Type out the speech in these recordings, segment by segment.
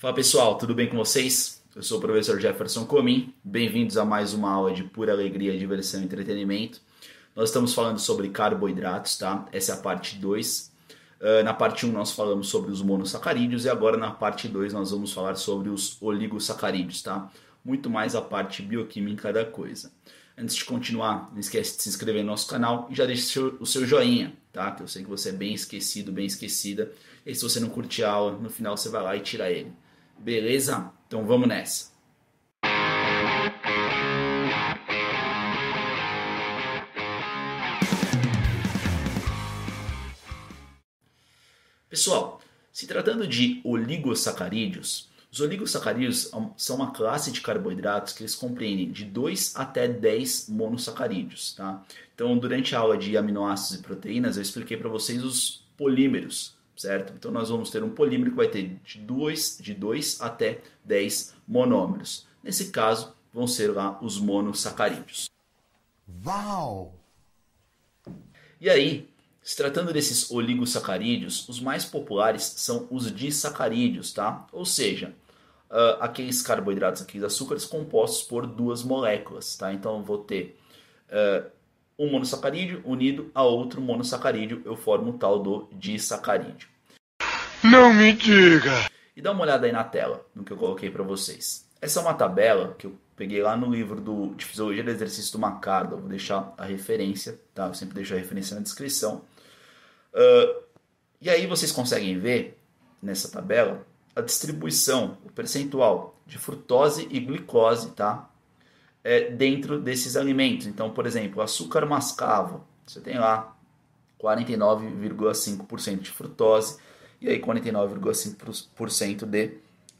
Fala pessoal, tudo bem com vocês? Eu sou o professor Jefferson Comin, bem-vindos a mais uma aula de pura alegria, diversão e entretenimento. Nós estamos falando sobre carboidratos, tá? Essa é a parte 2. Uh, na parte 1 um, nós falamos sobre os monossacarídeos e agora na parte 2 nós vamos falar sobre os oligosacarídeos, tá? Muito mais a parte bioquímica da coisa. Antes de continuar, não esquece de se inscrever no nosso canal e já deixe o seu joinha, tá? Que eu sei que você é bem esquecido, bem esquecida. E se você não curte a aula, no final você vai lá e tira ele. Beleza? Então vamos nessa. Pessoal, se tratando de oligosacarídeos, os oligosacarídeos são uma classe de carboidratos que eles compreendem de 2 até 10 monossacarídeos. Tá? Então, durante a aula de aminoácidos e proteínas, eu expliquei para vocês os polímeros certo? Então nós vamos ter um polímero que vai ter de 2 de dois até 10 monômeros. Nesse caso, vão ser lá os monossacarídeos. Uau! E aí, se tratando desses oligosacarídeos, os mais populares são os disacarídeos, tá? Ou seja, uh, aqueles carboidratos, aqueles açúcares compostos por duas moléculas, tá? Então eu vou ter uh, um monossacarídeo unido a outro monossacarídeo, eu formo o tal do disacarídeo. Não me diga! E dá uma olhada aí na tela, no que eu coloquei para vocês. Essa é uma tabela que eu peguei lá no livro do, de Fisiologia do Exercício do Macardo. Vou deixar a referência, tá? Eu sempre deixo a referência na descrição. Uh, e aí vocês conseguem ver, nessa tabela, a distribuição, o percentual de frutose e glicose, tá? É, dentro desses alimentos. Então, por exemplo, açúcar mascavo, você tem lá 49,5% de frutose e aí 49,5% de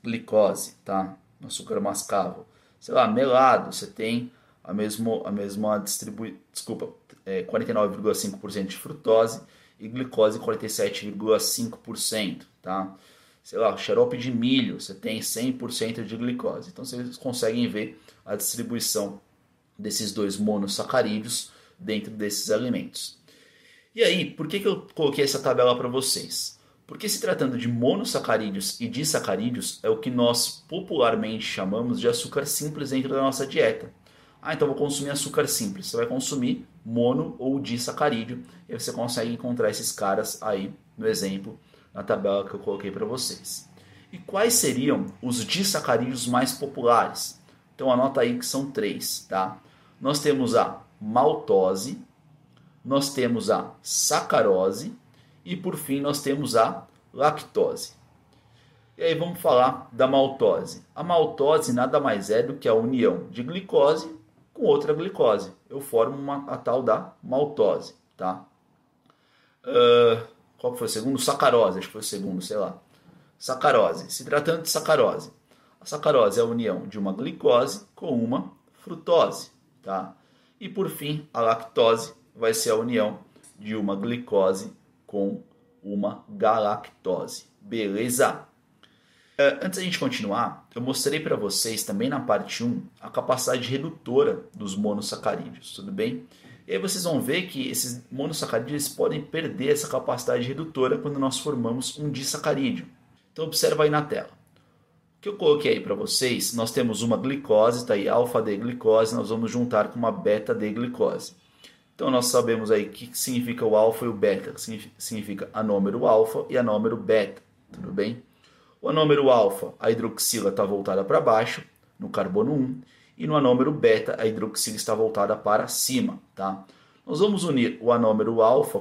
glicose, tá? Açúcar mascavo. Sei lá, melado, você tem a mesma, a mesma distribuição, desculpa, é, 49,5% de frutose e glicose 47,5%, tá? Sei lá, xarope de milho, você tem 100% de glicose. Então vocês conseguem ver a distribuição desses dois monossacarídeos dentro desses alimentos. E aí, por que, que eu coloquei essa tabela para vocês? Porque se tratando de monossacarídeos e disacarídeos, é o que nós popularmente chamamos de açúcar simples dentro da nossa dieta. Ah, então vou consumir açúcar simples. Você vai consumir mono ou disacarídeo e você consegue encontrar esses caras aí no exemplo na tabela que eu coloquei para vocês. E quais seriam os disacarídeos mais populares? Então anota aí que são três, tá? Nós temos a maltose, nós temos a sacarose e por fim nós temos a lactose. E aí vamos falar da maltose. A maltose nada mais é do que a união de glicose com outra glicose. Eu formo uma, a tal da maltose, tá? Uh, qual foi o segundo? Sacarose, acho que foi o segundo, sei lá. Sacarose. Se tratando de sacarose. A sacarose é a união de uma glicose com uma frutose, tá? E por fim, a lactose vai ser a união de uma glicose com uma galactose. Beleza? Uh, antes da gente continuar, eu mostrei para vocês também na parte 1 a capacidade redutora dos monossacarídeos, tudo bem? E aí vocês vão ver que esses monossacarídeos podem perder essa capacidade redutora quando nós formamos um disacarídeo. Então observa aí na tela. O que eu coloquei aí para vocês, nós temos uma glicose, está aí alfa-D-glicose, nós vamos juntar com uma beta-D-glicose. Então nós sabemos aí o que significa o alfa e o beta, que significa anômero alfa e anômero beta, tudo bem? O anômero alfa, a hidroxila está voltada para baixo, no carbono 1, e no anômero beta a hidroxila está voltada para cima. Tá? Nós vamos unir o anômero alfa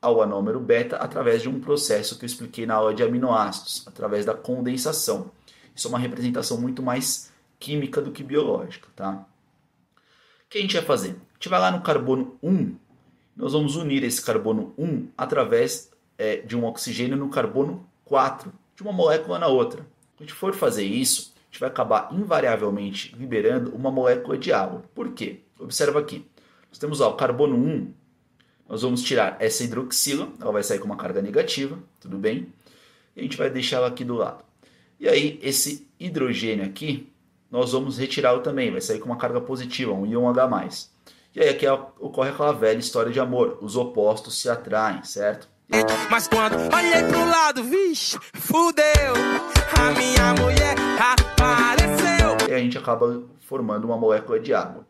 ao anômero beta através de um processo que eu expliquei na aula de aminoácidos, através da condensação. Isso é uma representação muito mais química do que biológica. Tá? O que a gente vai fazer? A gente vai lá no carbono 1, nós vamos unir esse carbono 1 através é, de um oxigênio no carbono 4, de uma molécula na outra. Se a gente for fazer isso, gente vai acabar invariavelmente liberando uma molécula de água. Por quê? Observa aqui. Nós temos ó, o carbono 1, nós vamos tirar essa hidroxila, ela vai sair com uma carga negativa, tudo bem? E a gente vai deixar ela aqui do lado. E aí, esse hidrogênio aqui, nós vamos retirá-lo também, vai sair com uma carga positiva, um íon H+. E aí aqui ocorre aquela velha história de amor, os opostos se atraem, certo? Mas quando olhei pro lado, vixe, fudeu. A minha mulher apareceu. E a gente acaba formando uma molécula de água.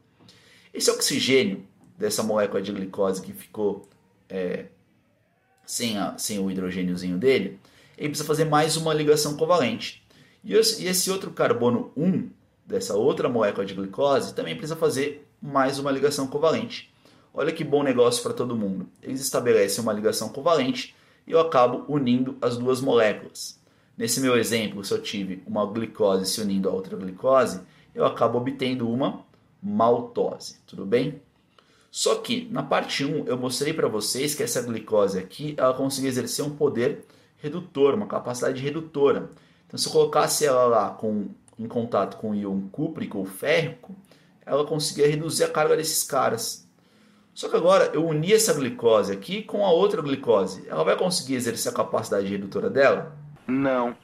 Esse oxigênio dessa molécula de glicose que ficou é, sem, a, sem o hidrogêniozinho dele, ele precisa fazer mais uma ligação covalente. E esse outro carbono 1 dessa outra molécula de glicose também precisa fazer mais uma ligação covalente. Olha que bom negócio para todo mundo. Eles estabelecem uma ligação covalente e eu acabo unindo as duas moléculas. Nesse meu exemplo, se eu tive uma glicose se unindo a outra glicose, eu acabo obtendo uma maltose, tudo bem? Só que na parte 1 eu mostrei para vocês que essa glicose aqui, ela conseguia exercer um poder redutor, uma capacidade redutora. Então se eu colocasse ela lá com, em contato com o íon cúprico ou férrico, ela conseguia reduzir a carga desses caras. Só que agora eu uni essa glicose aqui com a outra glicose. Ela vai conseguir exercer a capacidade redutora dela? Não.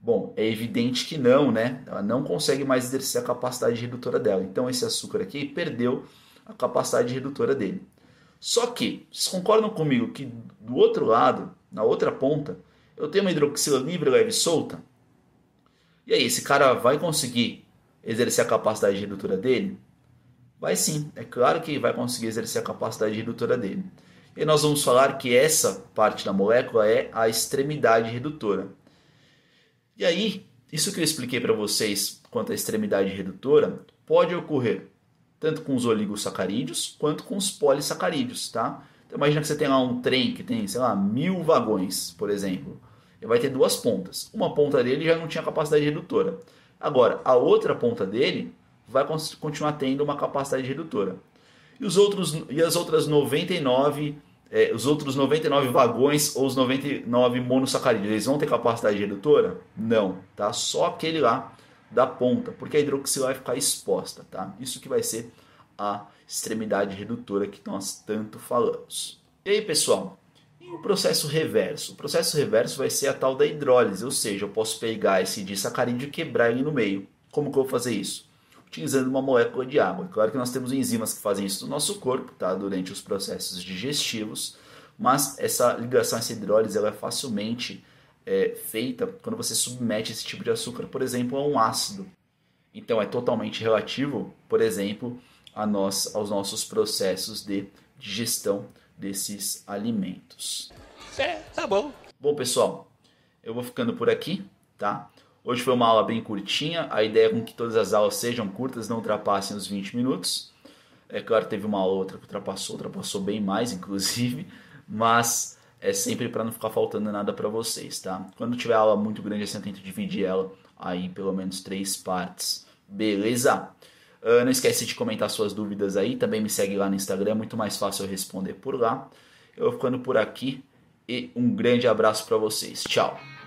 Bom, é evidente que não, né? Ela não consegue mais exercer a capacidade redutora dela. Então esse açúcar aqui perdeu a capacidade redutora dele. Só que, vocês concordam comigo que do outro lado, na outra ponta, eu tenho uma hidroxila livre, leve e solta? E aí, esse cara vai conseguir exercer a capacidade redutora dele? Vai sim, é claro que vai conseguir exercer a capacidade redutora dele. E nós vamos falar que essa parte da molécula é a extremidade redutora. E aí, isso que eu expliquei para vocês quanto à extremidade redutora pode ocorrer tanto com os oligosacarídeos quanto com os polissacarídeos, tá? Então imagina que você tem lá um trem que tem, sei lá, mil vagões, por exemplo. Ele vai ter duas pontas. Uma ponta dele já não tinha capacidade redutora. Agora, a outra ponta dele vai continuar tendo uma capacidade redutora. E, os outros, e as outras 99, é, os outros 99 vagões ou os 99 monossacarídeos, eles vão ter capacidade redutora? Não, tá? Só aquele lá da ponta, porque a hidroxila vai ficar exposta, tá? Isso que vai ser a extremidade redutora que nós tanto falamos. E aí, pessoal, e o processo reverso? O processo reverso vai ser a tal da hidrólise, ou seja, eu posso pegar esse disacarídeo e quebrar ele no meio. Como que eu vou fazer isso? Utilizando uma molécula de água. Claro que nós temos enzimas que fazem isso no nosso corpo, tá? Durante os processos digestivos, mas essa ligação, essa hidrólise, ela é facilmente é, feita quando você submete esse tipo de açúcar, por exemplo, a um ácido. Então é totalmente relativo, por exemplo, a nós, aos nossos processos de digestão desses alimentos. É, tá bom. Bom, pessoal, eu vou ficando por aqui, tá? Hoje foi uma aula bem curtinha. A ideia é com que todas as aulas sejam curtas, não ultrapassem os 20 minutos. É claro, teve uma aula outra que ultrapassou, ultrapassou bem mais, inclusive, mas é sempre para não ficar faltando nada para vocês, tá? Quando tiver aula muito grande, assim, eu tento dividir ela aí em pelo menos três partes, beleza? Uh, não esquece de comentar suas dúvidas aí, também me segue lá no Instagram, é muito mais fácil eu responder por lá. Eu vou ficando por aqui e um grande abraço para vocês. Tchau!